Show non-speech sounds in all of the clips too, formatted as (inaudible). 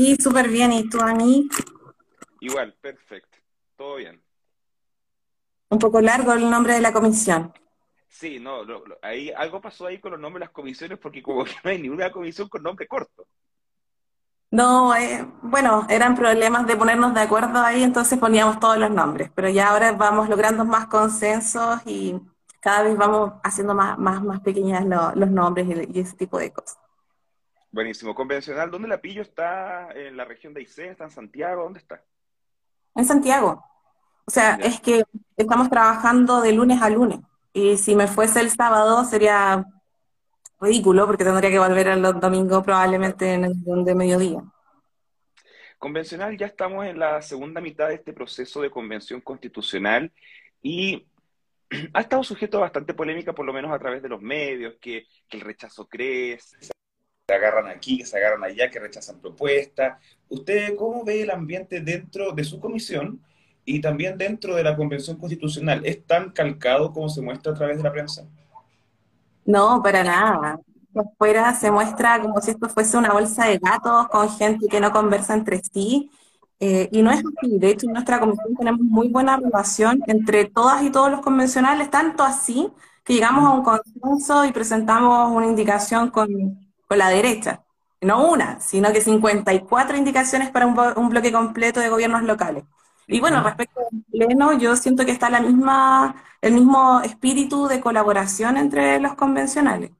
Sí, súper bien. ¿Y tú, a mí? Igual, perfecto. Todo bien. Un poco largo el nombre de la comisión. Sí, no, lo- lo- ahí algo pasó ahí con los nombres de las comisiones porque como que no hay ninguna comisión con nombre corto. No, eh, bueno, eran problemas de ponernos de acuerdo ahí, entonces poníamos todos los nombres, pero ya ahora vamos logrando más consensos y cada vez vamos haciendo más, más, más pequeñas lo- los nombres y, y ese tipo de cosas. Buenísimo. Convencional, ¿dónde la pillo? ¿Está en la región de Aysén? ¿Está en Santiago? ¿Dónde está? En Santiago. O sea, Ya. es que estamos trabajando de lunes a lunes y si me fuese el sábado sería ridículo porque tendría que volver el domingo probablemente en el de mediodía. Convencional, ya estamos en la segunda mitad de este proceso de convención constitucional y (clears throat) ha estado sujeto a bastante polémica, por lo menos a través de los medios, que, que el rechazo crece, se agarran aquí, que se agarran allá, que rechazan propuestas. ¿Usted cómo ve el ambiente dentro de su comisión y también dentro de la convención constitucional? ¿Es tan calcado como se muestra a través de la prensa? No, para nada. Afuera se muestra como si esto fuese una bolsa de gatos con gente que no conversa entre sí. eh, y no es así. De hecho, en nuestra comisión tenemos muy buena relación entre todas y todos los convencionales, tanto así que llegamos a un consenso y presentamos una indicación con, con la derecha. No una, sino que 54 indicaciones para un, un bloque completo de gobiernos locales. Y bueno, respecto al pleno, yo siento que está la misma, el mismo espíritu de colaboración entre los convencionales.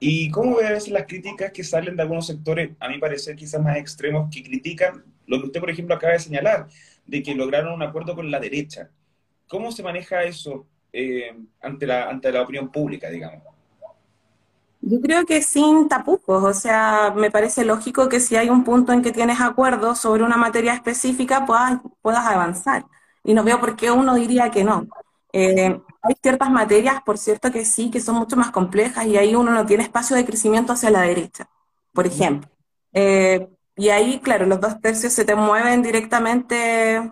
¿Y cómo ve a veces las críticas que salen de algunos sectores, a mi parecer quizás más extremos, que critican lo que usted, por ejemplo, acaba de señalar, de que lograron un acuerdo con la derecha? ¿Cómo se maneja eso eh, ante la, ante la opinión pública, digamos? Yo creo que sin tapujos, o sea, me parece lógico que si hay un punto en que tienes acuerdo sobre una materia específica, puedas, puedas avanzar. Y no veo por qué uno diría que no. Eh, hay ciertas materias, por cierto, que sí, que son mucho más complejas y ahí uno no tiene espacio de crecimiento hacia la derecha, por ejemplo. Eh, y ahí, claro, los dos tercios se te mueven directamente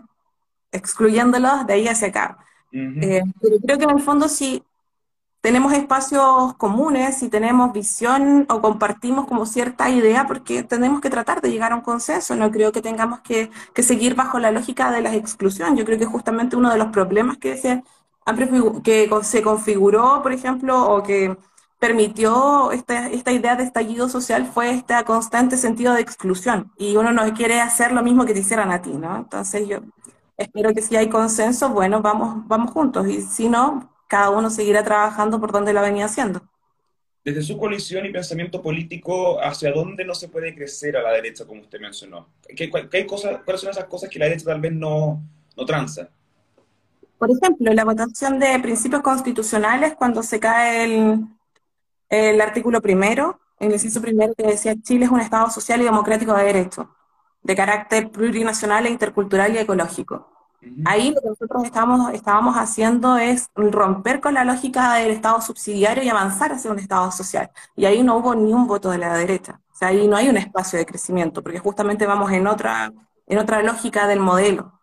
excluyéndolos de ahí hacia acá. Eh, pero creo que en el fondo sí tenemos espacios comunes y tenemos visión o compartimos como cierta idea porque tenemos que tratar de llegar a un consenso. No creo que tengamos que, seguir bajo la lógica de la exclusión. Yo creo que justamente uno de los problemas que se, que se configuró, por ejemplo, o que permitió esta, esta idea de estallido social fue este constante sentido de exclusión. Y uno no quiere hacer lo mismo que te hicieran a ti, ¿no? Entonces yo espero que si hay consenso, bueno, vamos, vamos juntos. Y si no, cada uno seguirá trabajando por donde lo venía haciendo. Desde su coalición y pensamiento político, ¿hacia dónde no se puede crecer a la derecha, como usted mencionó? ¿Qué, cuál- qué ¿Cuáles son esas cosas que la derecha tal vez no, no tranza? Por ejemplo, la votación de principios constitucionales, cuando se cae el, el artículo primero, el inciso primero que decía Chile es un Estado social y democrático de derecho, de carácter plurinacional e intercultural y ecológico. Ahí lo que nosotros estábamos, estábamos haciendo es romper con la lógica del Estado subsidiario y avanzar hacia un Estado social. Y ahí no hubo ni un voto de la derecha. O sea, ahí no hay un espacio de crecimiento, porque justamente vamos en otra, en otra lógica del modelo.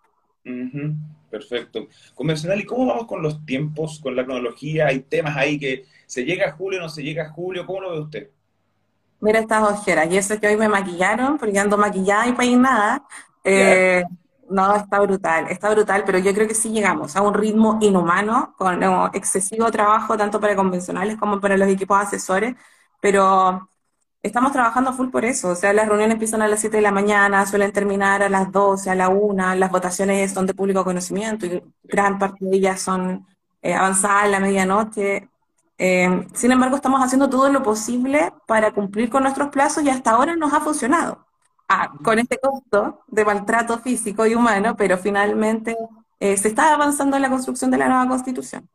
Perfecto. Convencional, ¿y cómo vamos con los tiempos, con la cronología? Hay temas ahí que se llega a julio, no se llega a julio, ¿cómo lo ve usted? Mira estas ojeras, y eso que hoy me maquillaron, porque ando maquillada y peinada. Eh, no, está brutal, está brutal, pero yo creo que sí llegamos a un ritmo inhumano, con excesivo trabajo tanto para convencionales como para los equipos asesores, pero estamos trabajando full por eso, o sea, las reuniones empiezan a las 7 de la mañana, suelen terminar a las 12, a la 1, las votaciones son de público conocimiento y gran parte de ellas son eh, avanzadas a la medianoche. Eh, sin embargo, estamos haciendo todo lo posible para cumplir con nuestros plazos y hasta ahora nos ha funcionado. Ah, con este costo de maltrato físico y humano, pero finalmente eh, se está avanzando en la construcción de la nueva constitución.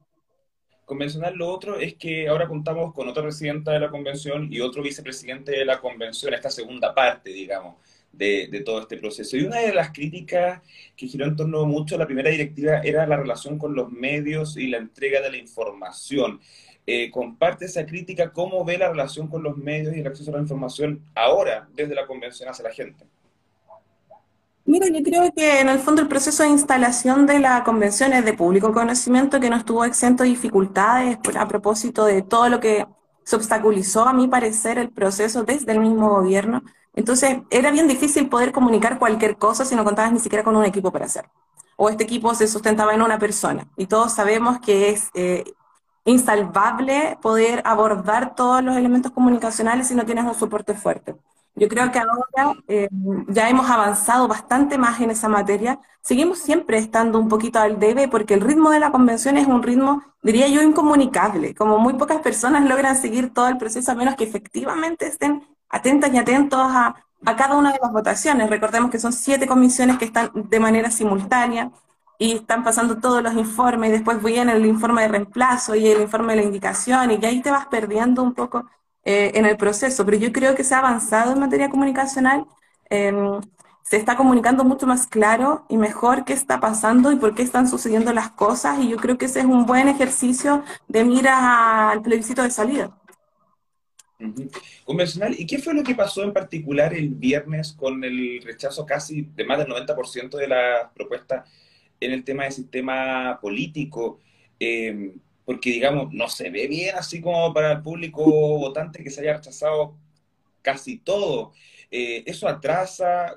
Convencional, lo otro es que ahora contamos con otra presidenta de la convención y otro vicepresidente de la convención, esta segunda parte, digamos, de, de todo este proceso. Y una de las críticas que giró en torno mucho a la primera directiva era la relación con los medios y la entrega de la información. Eh, comparte esa crítica, ¿cómo ve la relación con los medios y el acceso a la información ahora desde la convención hacia la gente? Mira, yo creo que en el fondo el proceso de instalación de la convención es de público conocimiento que no estuvo exento de dificultades por- a propósito de todo lo que se obstaculizó, a mi parecer, el proceso desde el mismo gobierno. Entonces, era bien difícil poder comunicar cualquier cosa si no contabas ni siquiera con un equipo para hacerlo. O este equipo se sustentaba en una persona. Y todos sabemos que es eh, insalvable poder abordar todos los elementos comunicacionales si no tienes un soporte fuerte. Yo creo que ahora eh, ya hemos avanzado bastante más en esa materia. Seguimos siempre estando un poquito al debe porque el ritmo de la convención es un ritmo, diría yo, incomunicable. Como muy pocas personas logran seguir todo el proceso a menos que efectivamente estén atentas y atentos a, a cada una de las votaciones. Recordemos que son siete comisiones que están de manera simultánea y están pasando todos los informes y después viene el informe de reemplazo y el informe de la indicación y que ahí te vas perdiendo un poco eh, en el proceso, pero yo creo que se ha avanzado en materia comunicacional, em, se está comunicando mucho más claro y mejor qué está pasando y por qué están sucediendo las cosas, y yo creo que ese es un buen ejercicio de mira al plebiscito de salida. Convencional, ¿y qué fue lo que pasó en particular el viernes con el rechazo casi de más del 90% de la propuesta en el tema del sistema político? Eh, porque digamos, no se ve bien así como para el público votante que se haya rechazado casi todo. Eh, eso atrasa,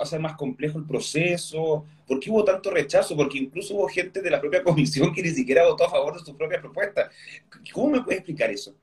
hace más complejo el proceso. ¿Por qué hubo tanto rechazo? Porque incluso hubo gente de la propia (laughs) comisión que ni siquiera votó a favor de su propia propuesta. ¿Cómo me puedes explicar eso?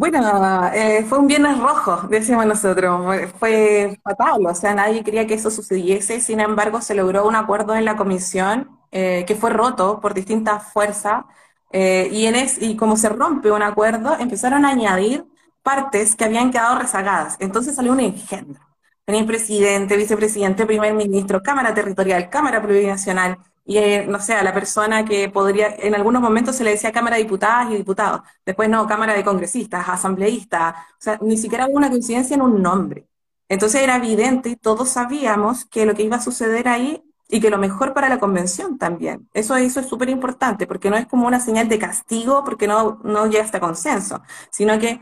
Bueno, eh, fue un viernes rojo, decimos nosotros. Fue fatal, o sea, nadie quería que eso sucediese. Sin embargo, se logró un acuerdo en la comisión eh, que fue roto por distintas fuerzas, eh, y, en es, y como se rompe un acuerdo, empezaron a añadir partes que habían quedado rezagadas. Entonces salió un engendro. Tenía presidente, vicepresidente, primer ministro, Cámara Territorial, Cámara Plurinacional, y eh, no sé, a la persona que podría, en algunos momentos se le decía Cámara de Diputadas y Diputados, después no, Cámara de Congresistas, Asambleístas, o sea, ni siquiera hubo una coincidencia en un nombre. Entonces era evidente y todos sabíamos que lo que iba a suceder ahí y que lo mejor para la convención también. Eso, eso es súper importante, porque no es como una señal de castigo porque no, no llega hasta consenso, sino que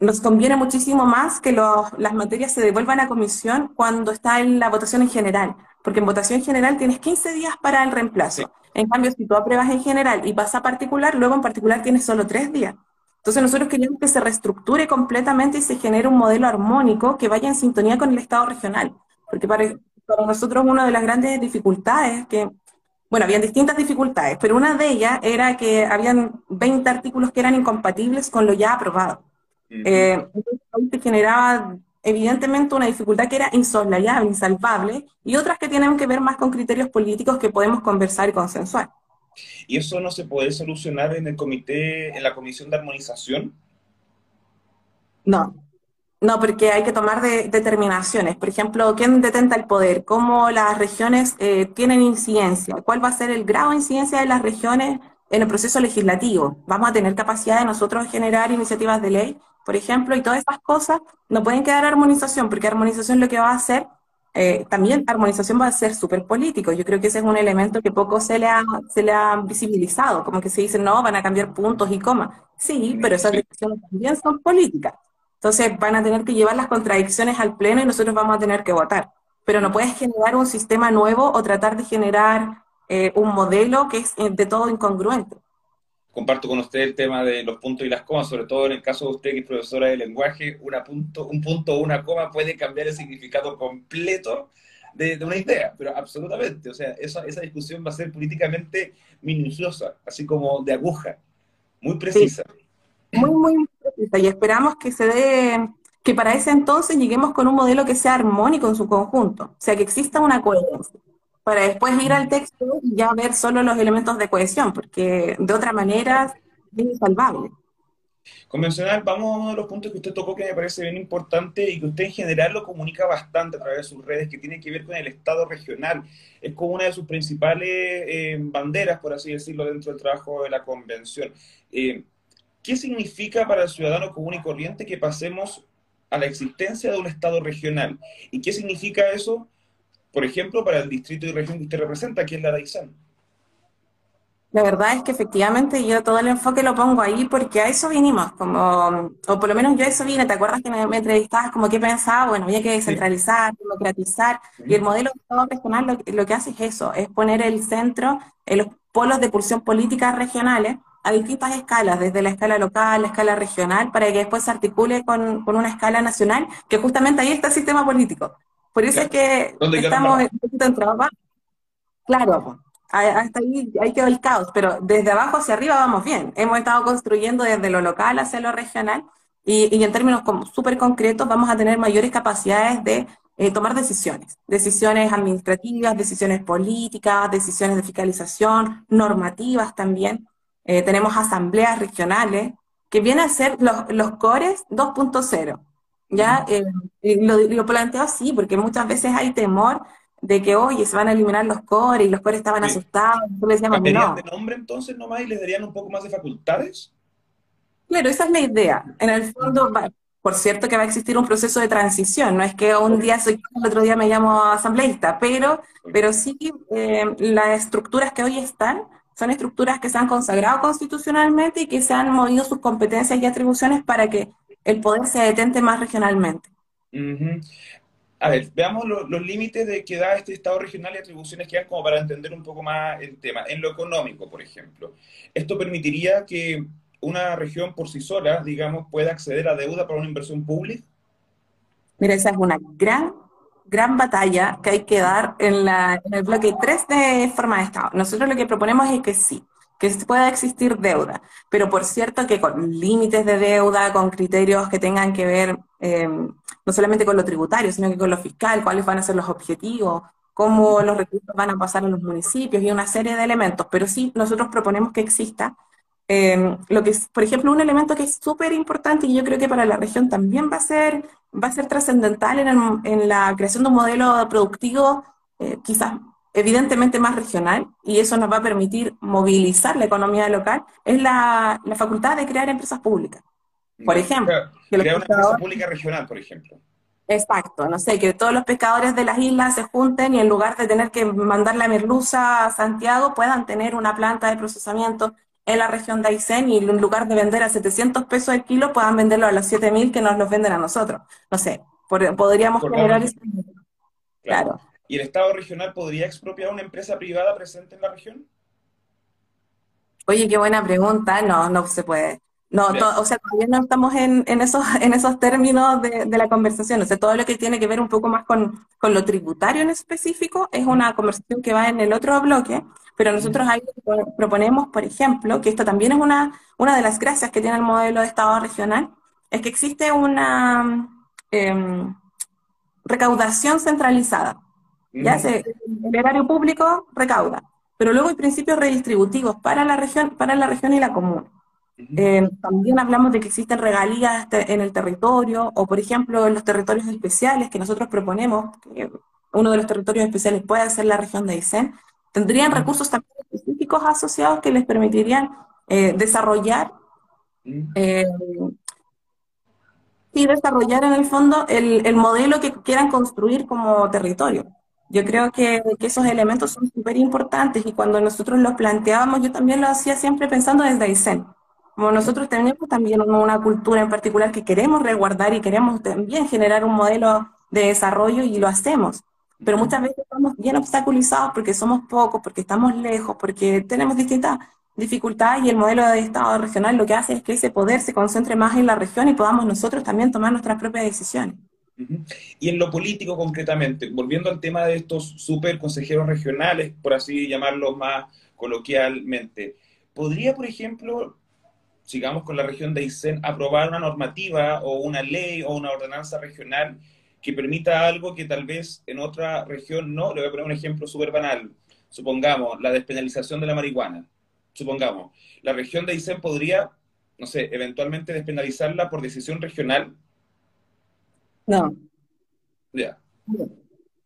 nos conviene muchísimo más que las materias se devuelvan a comisión cuando está en la votación en general, porque en votación general tienes 15 días para el reemplazo. En cambio, si tú apruebas en general y pasa a particular, luego en particular tienes solo tres días. Entonces nosotros queríamos que se reestructure completamente y se genere un modelo armónico que vaya en sintonía con el Estado regional, porque para, para nosotros una de las grandes dificultades que, bueno, habían distintas dificultades, pero una de ellas era que habían 20 artículos que eran incompatibles con lo ya aprobado. Eh, entonces, generaba evidentemente una dificultad que era insoslayable, insalvable, y otras que tienen que ver más con criterios políticos que podemos conversar y consensuar. ¿Y eso no se puede solucionar en el comité, en la comisión de armonización? No, no, porque hay que tomar determinaciones. Por ejemplo, ¿quién detenta el poder? ¿Cómo las regiones eh, tienen incidencia? ¿Cuál va a ser el grado de incidencia de las regiones en el proceso legislativo? ¿Vamos a tener capacidad de nosotros generar iniciativas de ley, por ejemplo? Y todas esas cosas no pueden quedar armonización, porque armonización lo que va a hacer, eh, también armonización va a ser súper político. Yo creo que ese es un elemento que poco se le, ha, se le ha visibilizado, como que se dice, no, van a cambiar puntos y comas. Sí, pero esas decisiones también son políticas. Entonces van a tener que llevar las contradicciones al pleno y nosotros vamos a tener que votar. Pero no puedes generar un sistema nuevo o tratar de generar eh, un modelo que es eh, de todo incongruente. Comparto con usted el tema de los puntos y las comas, sobre todo en el caso de usted que es profesora de lenguaje, una punto, un punto o una coma puede cambiar el significado completo de, una idea, pero absolutamente. O sea, esa, esa discusión va a ser políticamente minuciosa, así como de aguja, muy precisa. Muy, muy y esperamos que se dé, que para ese entonces lleguemos con un modelo que sea armónico en su conjunto, o sea, que exista una coherencia, para después ir al texto y ya ver solo los elementos de cohesión, porque de otra manera es insalvable. Convencional, vamos a uno de los puntos que usted tocó que me parece bien importante y que usted en general lo comunica bastante a través de sus redes, que tiene que ver con el Estado regional. Es como una de sus principales eh, banderas, por así decirlo, dentro del trabajo de la convención. Eh, ¿Qué significa para el ciudadano común y corriente que pasemos a la existencia de un Estado regional? ¿Y qué significa eso, por ejemplo, para el distrito y región que usted representa, que es la Daizán? La verdad es que efectivamente yo todo el enfoque lo pongo ahí porque a eso vinimos, como, o por lo menos yo a eso vine, ¿te acuerdas que me, entrevistabas como que pensaba? Bueno, había que descentralizar, democratizar, y el modelo de Estado regional lo, lo, que hace es eso, es poner el centro en los polos de pulsión política regionales, a distintas escalas, desde la escala local, la escala regional, para que después se articule con, con una escala nacional, que justamente ahí está el sistema político. Por eso es que estamos en un trabajo. Claro, hasta ahí, ahí quedó el caos, pero desde abajo hacia arriba vamos bien. Hemos estado construyendo desde lo local hacia lo regional y, y en términos súper concretos vamos a tener mayores capacidades de eh, tomar decisiones, decisiones administrativas, decisiones políticas, decisiones de fiscalización, normativas también. Eh, tenemos asambleas regionales que vienen a ser los, los cores 2.0. ¿ya? Eh, lo, lo planteo así porque muchas veces hay temor de que, oye, se van a eliminar los cores y los cores estaban asustados. Les decíamos, no. de nombre entonces nomás y les darían un poco más de facultades? Claro, esa es la idea. En el fondo, por cierto que va a existir un proceso de transición, no es que un día soy el otro día me llamo asambleísta, pero, pero sí eh, las estructuras que hoy están son estructuras que se han consagrado constitucionalmente y que se han movido sus competencias y atribuciones para que el poder se detente más regionalmente. A ver, veamos los límites de que da este Estado regional y atribuciones que hay como para entender un poco más el tema. En lo económico, por ejemplo, ¿esto permitiría que una región por sí sola, digamos, pueda acceder a deuda para una inversión pública? Mira, esa es una gran, gran batalla que hay que dar en, la, en el bloque 3 de forma de Estado. Nosotros lo que proponemos es que sí, que pueda existir deuda, pero por cierto que con límites de deuda, con criterios que tengan que ver eh, no solamente con lo tributario, sino que con lo fiscal, cuáles van a ser los objetivos, cómo los recursos van a pasar a los municipios y una serie de elementos. Pero sí, nosotros proponemos que exista eh, lo que es, por ejemplo, un elemento que es súper importante y yo creo que para la región también va a ser, va a ser trascendental en, en, la creación de un modelo productivo eh, quizás evidentemente más regional, y eso nos va a permitir movilizar la economía local, es la, la facultad de crear empresas públicas. Por ejemplo. crear una empresa pública regional, por ejemplo. Exacto, no sé, que todos los pescadores de las islas se junten y en lugar de tener que mandar la merluza a Santiago, puedan tener una planta de procesamiento en la región de Aysén y en lugar de vender a 700 pesos el kilo, puedan venderlo a los 7000 que nos los venden a nosotros. No sé, podríamos generar eso. claro. ¿Y el Estado regional podría expropiar una empresa privada presente en la región? Oye, qué buena pregunta. No, no se puede. No, o sea, todavía no estamos en, en, esos, (laughs) en esos términos de, de, la conversación. O sea, todo lo que tiene que ver un poco más con, con, lo tributario en específico es una conversación que va en el otro bloque, pero nosotros ahí proponemos, por ejemplo, que esto también es una, una de las gracias que tiene el modelo de Estado regional, es que existe una eh, recaudación centralizada. Ya se, el erario público recauda, pero luego hay principios redistributivos para la región, para la región y la comuna. Eh, también hablamos de que existen regalías en el territorio, o por ejemplo en los territorios especiales que nosotros proponemos, que uno de los territorios especiales puede ser la región de Aysén, tendrían recursos también específicos asociados que les permitirían eh, desarrollar eh, y desarrollar en el fondo el, el modelo que quieran construir como territorio. Yo creo que, esos elementos son súper importantes y cuando nosotros los planteábamos, yo también lo hacía siempre pensando desde Aysén. Como nosotros tenemos también una cultura en particular que queremos resguardar y queremos también generar un modelo de desarrollo y lo hacemos. Pero muchas veces estamos bien obstaculizados porque somos pocos, porque estamos lejos, porque tenemos distintas dificultades y el modelo de Estado regional lo que hace es que ese poder se concentre más en la región y podamos nosotros también tomar nuestras propias decisiones. Y en lo político concretamente, volviendo al tema de estos super consejeros regionales, por así llamarlos más coloquialmente, ¿podría, por ejemplo, sigamos con la región de Aysén, aprobar una normativa o una ley o una ordenanza regional que permita algo que tal vez en otra región no? Le voy a poner un ejemplo súper banal. Supongamos la despenalización de la marihuana. Supongamos, la región de Aysén podría, no sé, eventualmente despenalizarla por decisión regional no. Ya.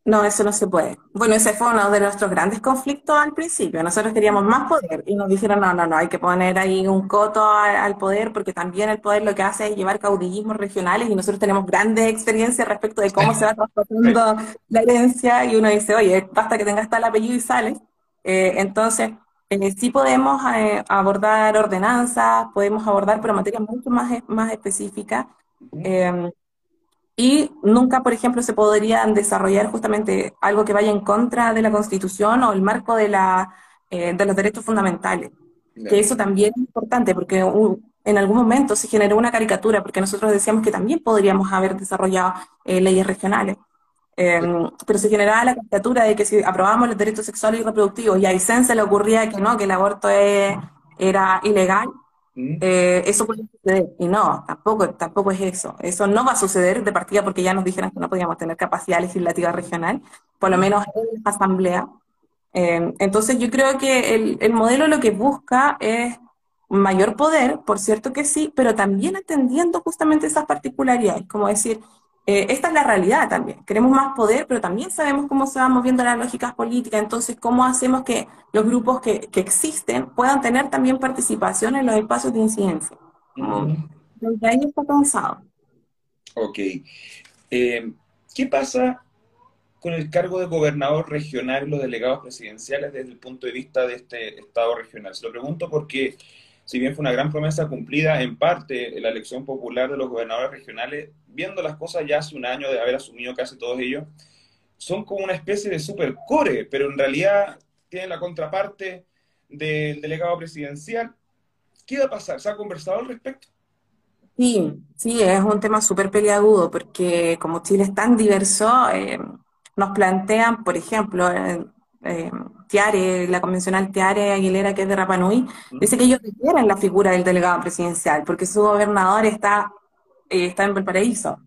No, eso no se puede. Bueno, ese fue uno de nuestros grandes conflictos al principio. Nosotros queríamos más poder y nos dijeron, no, no, no, hay que poner ahí un coto al, poder porque también el poder lo que hace es llevar caudillismos regionales y nosotros tenemos grandes experiencias respecto de cómo se va traspasando (laughs) la herencia y uno dice, oye, basta que tengas tal apellido y sale. Eh, entonces, eh, sí podemos eh, abordar ordenanzas, podemos abordar, pero materias mucho más, más específicas. Y nunca, por ejemplo, se podrían desarrollar justamente algo que vaya en contra de la Constitución o el marco de, la, eh, de los derechos fundamentales. que eso también es importante, porque en algún momento se generó una caricatura, porque nosotros decíamos que también podríamos haber desarrollado eh, leyes regionales. Em, pero se generaba la caricatura de que si aprobábamos los derechos sexuales y reproductivos y a Aysén se le ocurría que no, que el aborto era ilegal, mm. eh, eso puede suceder. Y no, tampoco, tampoco es eso. Eso no va a suceder de partida porque ya nos dijeron que no podíamos tener capacidad legislativa regional, por lo mm. menos en la asamblea. Em, entonces yo creo que el, el modelo lo que busca es mayor poder, por cierto que sí, pero también atendiendo justamente esas particularidades, como decir, eh, esta es la realidad también. Queremos más poder, pero también sabemos cómo se van moviendo las lógicas políticas. Entonces, ¿cómo hacemos que los grupos que, que existen puedan tener también participación en los espacios de incidencia? Desde ahí está pensado. Ok. Eh, ¿Qué pasa con el cargo de gobernador regional y los delegados presidenciales desde el punto de vista de este Estado regional? Se lo pregunto porque si bien fue una gran promesa cumplida en parte en la elección popular de los gobernadores regionales, viendo las cosas ya hace un año de haber asumido casi todos ellos, son como una especie de supercore, pero en realidad tienen la contraparte del delegado presidencial. ¿Qué va a pasar? ¿Se ha conversado al respecto? Sí, sí, es un tema súper peleagudo porque como Chile es tan diverso, eh, nos plantean, por ejemplo, eh, Tiare, la convencional Tiare Aguilera, que es de Rapanui, dice que ellos quieren la figura del delegado presidencial, porque su gobernador está, eh, está en Valparaíso.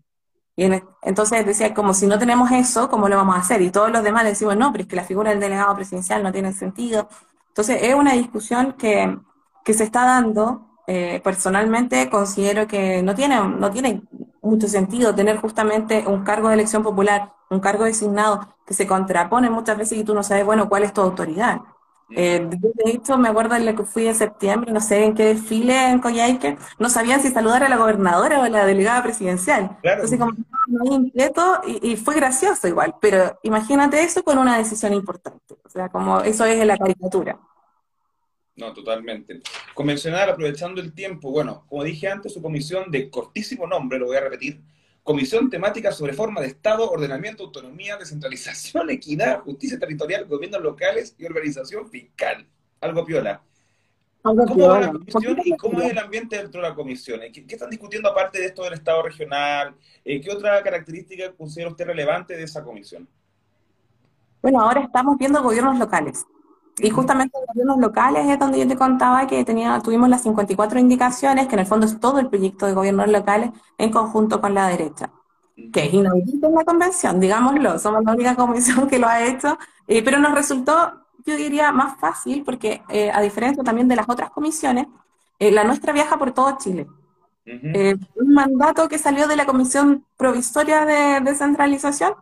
Y entonces decía, como si no tenemos eso, ¿cómo lo vamos a hacer? Y todos los demás decimos, no, pero es que la figura del delegado presidencial no tiene sentido. Entonces es una discusión que, que se está dando. Eh, personalmente considero que no tiene, no tiene mucho sentido tener justamente un cargo de elección popular, un cargo designado que se contrapone muchas veces y tú no sabes, bueno, cuál es tu autoridad. Eh, de hecho, me acuerdo en lo que fui en septiembre, no sé en qué desfile en Coyhaique, no sabían si saludar a la gobernadora o a la delegada presidencial. Entonces, como muy inquieto y, y, fue gracioso igual, pero imagínate eso con una decisión importante. O sea, como eso es la caricatura. No, totalmente. Convencional, aprovechando el tiempo, bueno, como dije antes, su comisión de cortísimo nombre, lo voy a repetir, Comisión Temática sobre Forma de Estado, Ordenamiento, Autonomía, Descentralización, (laughs) Equidad, Justicia Territorial, Gobiernos Locales y Organización Fiscal. Algo piola. ¿Cómo va la comisión y cómo es el ambiente dentro de la comisión? ¿Qué, están discutiendo aparte de esto del Estado regional? Eh, ¿Qué otra característica considera usted relevante de esa comisión? Bueno, ahora estamos viendo gobiernos locales. Y justamente en gobiernos locales es donde yo te contaba que tenía, tuvimos las 54 indicaciones, que en el fondo es todo el proyecto de gobiernos locales en conjunto con la derecha, que es inaudito en la convención, digámoslo, somos la única comisión que lo ha hecho, eh, pero nos resultó, yo diría, más fácil, porque eh, a diferencia también de las otras comisiones, eh, la nuestra viaja por todo Chile. un mandato que salió de la Comisión Provisoria de Descentralización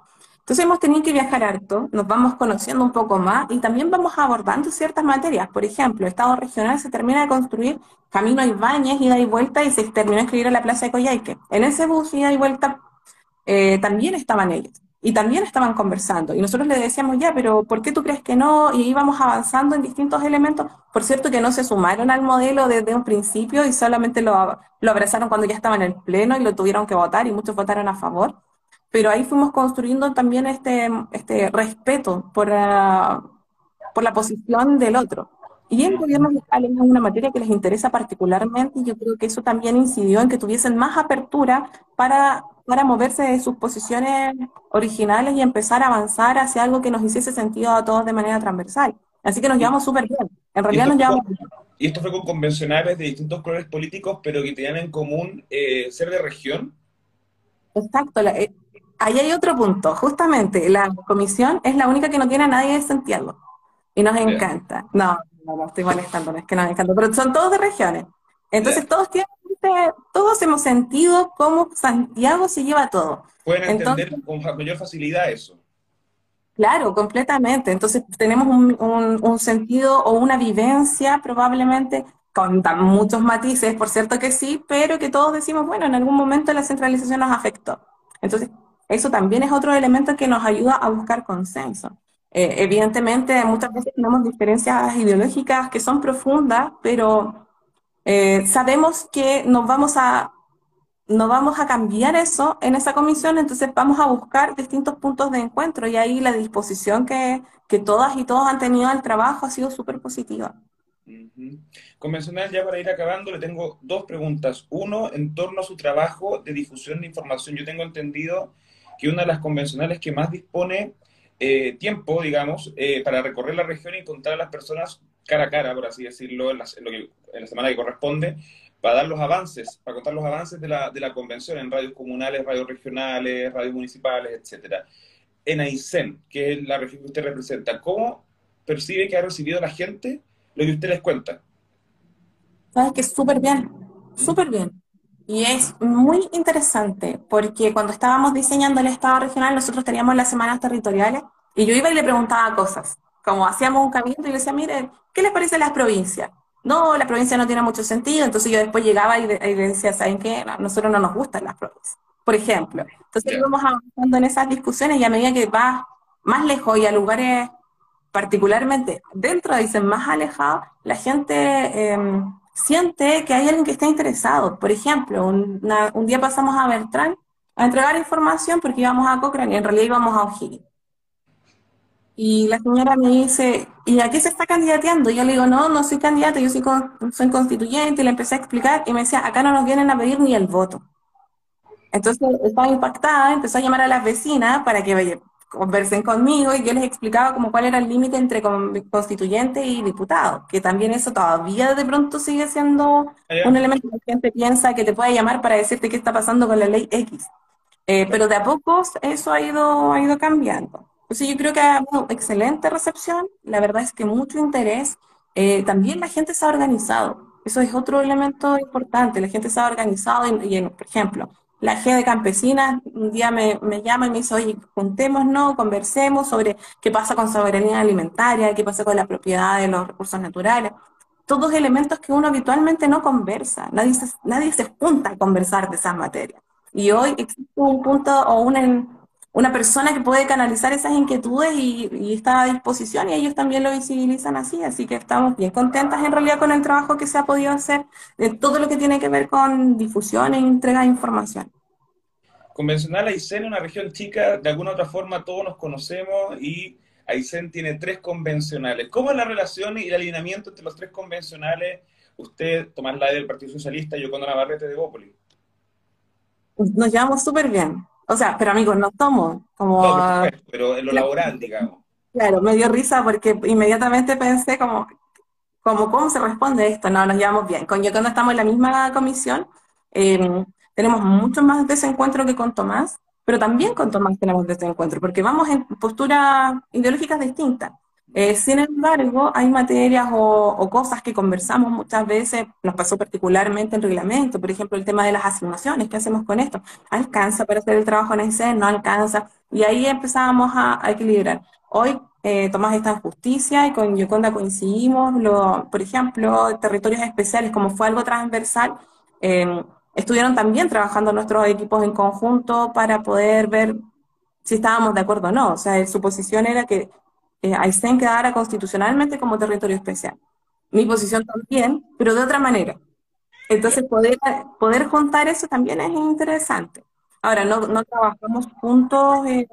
entonces hemos tenido que viajar harto, nos vamos conociendo un poco más y también vamos abordando ciertas materias. Por ejemplo, Estado regional se termina de construir Camino Ibáñez, ida y vuelta, y se terminó de escribir a la Plaza de Coyhaique. En ese bus, ida y vuelta, eh, también estaban ellos. Y también estaban conversando. Y nosotros le decíamos, ya, pero ¿por qué tú crees que no? Y íbamos avanzando en distintos elementos. Por cierto, que no se sumaron al modelo desde un principio y solamente lo, lo abrazaron cuando ya estaban en el pleno y lo tuvieron que votar y muchos votaron a favor pero ahí fuimos construyendo también este, este respeto por, la, por la posición del otro. Y en gobiernos locales es una materia que les interesa particularmente y yo creo que eso también incidió en que tuviesen más apertura para, para moverse de sus posiciones originales y empezar a avanzar hacia algo que nos hiciese sentido a todos de manera transversal. Así que nos llevamos súper bien. En realidad nos llevamos bien. Y esto fue con convencionales de distintos colores políticos, pero que tenían en común eh, ser de región. Exacto. La, eh, ahí hay otro punto. Justamente, la comisión es la única que no tiene a nadie de Santiago. Y nos encanta. No, no, no estoy molestando, no es que nos encanta, pero son todos de regiones. Entonces todos tienen, todos hemos sentido cómo Santiago se lleva todo. Pueden entender con mayor facilidad eso. Claro, completamente. Entonces tenemos un, un, sentido o una vivencia probablemente con muchos matices, por cierto que sí, pero que todos decimos, bueno, en algún momento la centralización nos afectó. Entonces, eso también es otro elemento que nos ayuda a buscar consenso. Eh, evidentemente, muchas veces tenemos diferencias ideológicas que son profundas, pero eh, sabemos que nos vamos a no vamos a cambiar eso en esa comisión, entonces vamos a buscar distintos puntos de encuentro y ahí la disposición que, que todas y todos han tenido al trabajo ha sido súper positiva. Convencional, ya para ir acabando, le tengo dos preguntas. Uno, en torno a su trabajo de difusión de información. Yo tengo entendido que una de las convencionales que más dispone eh, tiempo, digamos, eh, para recorrer la región y encontrar a las personas cara a cara, por así decirlo, en, en la semana que corresponde, para dar los avances, para contar los avances de la, de la convención en radios comunales, radios regionales, radios municipales, etcétera. En Aysén, que es la región que usted representa, ¿cómo percibe que ha recibido la gente lo que usted les cuenta? Sabes que súper bien, súper bien. Y es muy interesante porque cuando estábamos diseñando el Estado regional, nosotros teníamos las semanas territoriales y yo iba y le preguntaba cosas, como hacíamos un camino y le decía, mire, ¿qué les parece las provincias? No, la provincia no tiene mucho sentido, entonces yo después llegaba y, le decía, ¿saben qué? A nosotros no nos gustan las provincias, por ejemplo. Entonces íbamos avanzando en esas discusiones y a medida que va más lejos y a lugares particularmente dentro, dicen, más alejados, la gente... Eh, siente que hay alguien que está interesado. Por ejemplo, un, día pasamos a Bertrán a entregar información porque íbamos a Cochrane en realidad íbamos a O'Higgins. Y la señora me dice, ¿y a qué se está candidateando? Yo le digo, no, no soy candidata, yo soy, soy constituyente. Y le empecé a explicar y me decía, acá no nos vienen a pedir ni el voto. Entonces estaba impactada, empezó a llamar a las vecinas para que conversen conmigo y yo les explicaba como cuál era el límite entre constituyente y diputado, que también eso todavía de pronto sigue siendo un elemento que la gente piensa que te puede llamar para decirte qué está pasando con la ley X. Eh, pero de a poco eso ha ido, ha ido cambiando. Entonces yo creo que ha habido excelente recepción, la verdad es que mucho interés. Eh, también la gente se ha organizado, eso es otro elemento importante, la gente se ha organizado y, y por ejemplo, la G de Campesinas un día me, llama y me dice, oye, juntémonos, conversemos sobre qué pasa con soberanía alimentaria, qué pasa con la propiedad de los recursos naturales. Todos elementos que uno habitualmente no conversa, nadie se, nadie se junta a conversar de esas materias. Y hoy existe un punto o una, una persona que puede canalizar esas inquietudes y, y, está a disposición y ellos también lo visibilizan así, así que estamos bien contentas en realidad con el trabajo que se ha podido hacer de todo lo que tiene que ver con difusión e entrega de información convencional Aysén es una región chica, de alguna otra forma todos nos conocemos y Aysén tiene tres convencionales. ¿Cómo es la relación y el alineamiento entre los tres convencionales? Usted, Tomás Lai del Partido Socialista y yo con Navarrete de Bópoli. Nos llevamos súper bien. O sea, pero amigos, no somos como... No, pero en lo laboral, digamos. Claro, me dio risa porque inmediatamente pensé como, como ¿cómo se responde esto? No, nos llevamos bien. Con yo cuando estamos en la misma comisión, eh, tenemos mucho más desencuentro que con Tomás, pero también con Tomás tenemos desencuentro, porque vamos en posturas ideológicas distintas. Eh, sin embargo, hay materias o, cosas que conversamos muchas veces, nos pasó particularmente en reglamento, por ejemplo, el tema de las asignaciones, ¿qué hacemos con esto? ¿Alcanza para hacer el trabajo en ese? ¿No alcanza? Y ahí empezábamos a, equilibrar. Hoy eh, Tomás está en justicia y con Yoconda coincidimos, por ejemplo, territorios especiales, como fue algo transversal, eh, estuvieron también trabajando nuestros equipos en conjunto para poder ver si estábamos de acuerdo o no. O sea, su posición era que eh, Aysén quedara constitucionalmente como territorio especial. Mi posición también, pero de otra manera. Entonces, poder, poder juntar eso también es interesante. Ahora, no, no trabajamos juntos en,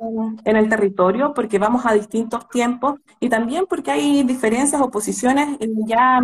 en, el territorio porque vamos a distintos tiempos y también porque hay diferencias o posiciones ya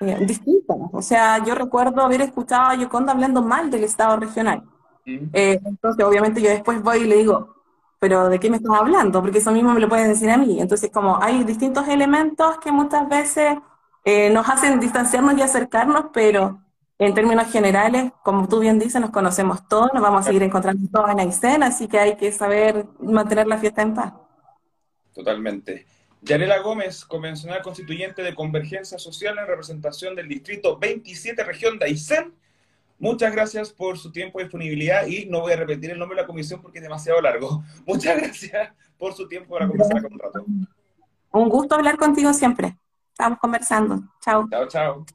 distintas. O sea, yo recuerdo haber escuchado a Yoconda hablando mal del Estado regional. Eh, entonces, obviamente, yo después voy y le digo, pero ¿de qué me estás hablando? Porque eso mismo me lo puedes decir a mí. Entonces, como hay distintos elementos que muchas veces eh, nos hacen distanciarnos y acercarnos, pero en términos generales, como tú bien dices, nos conocemos todos, nos vamos a seguir encontrando todos en Aysén, así que hay que saber mantener la fiesta en paz. Totalmente. Yarela Gómez, convencional constituyente de Convergencia Social en representación del Distrito 27, región de Aysén. Muchas gracias por su tiempo y disponibilidad y no voy a repetir el nombre de la comisión porque es demasiado largo. (laughs) Muchas gracias por su tiempo para conversar con un rato. Un gusto hablar contigo siempre. Estamos conversando. Chao. Chao, chao.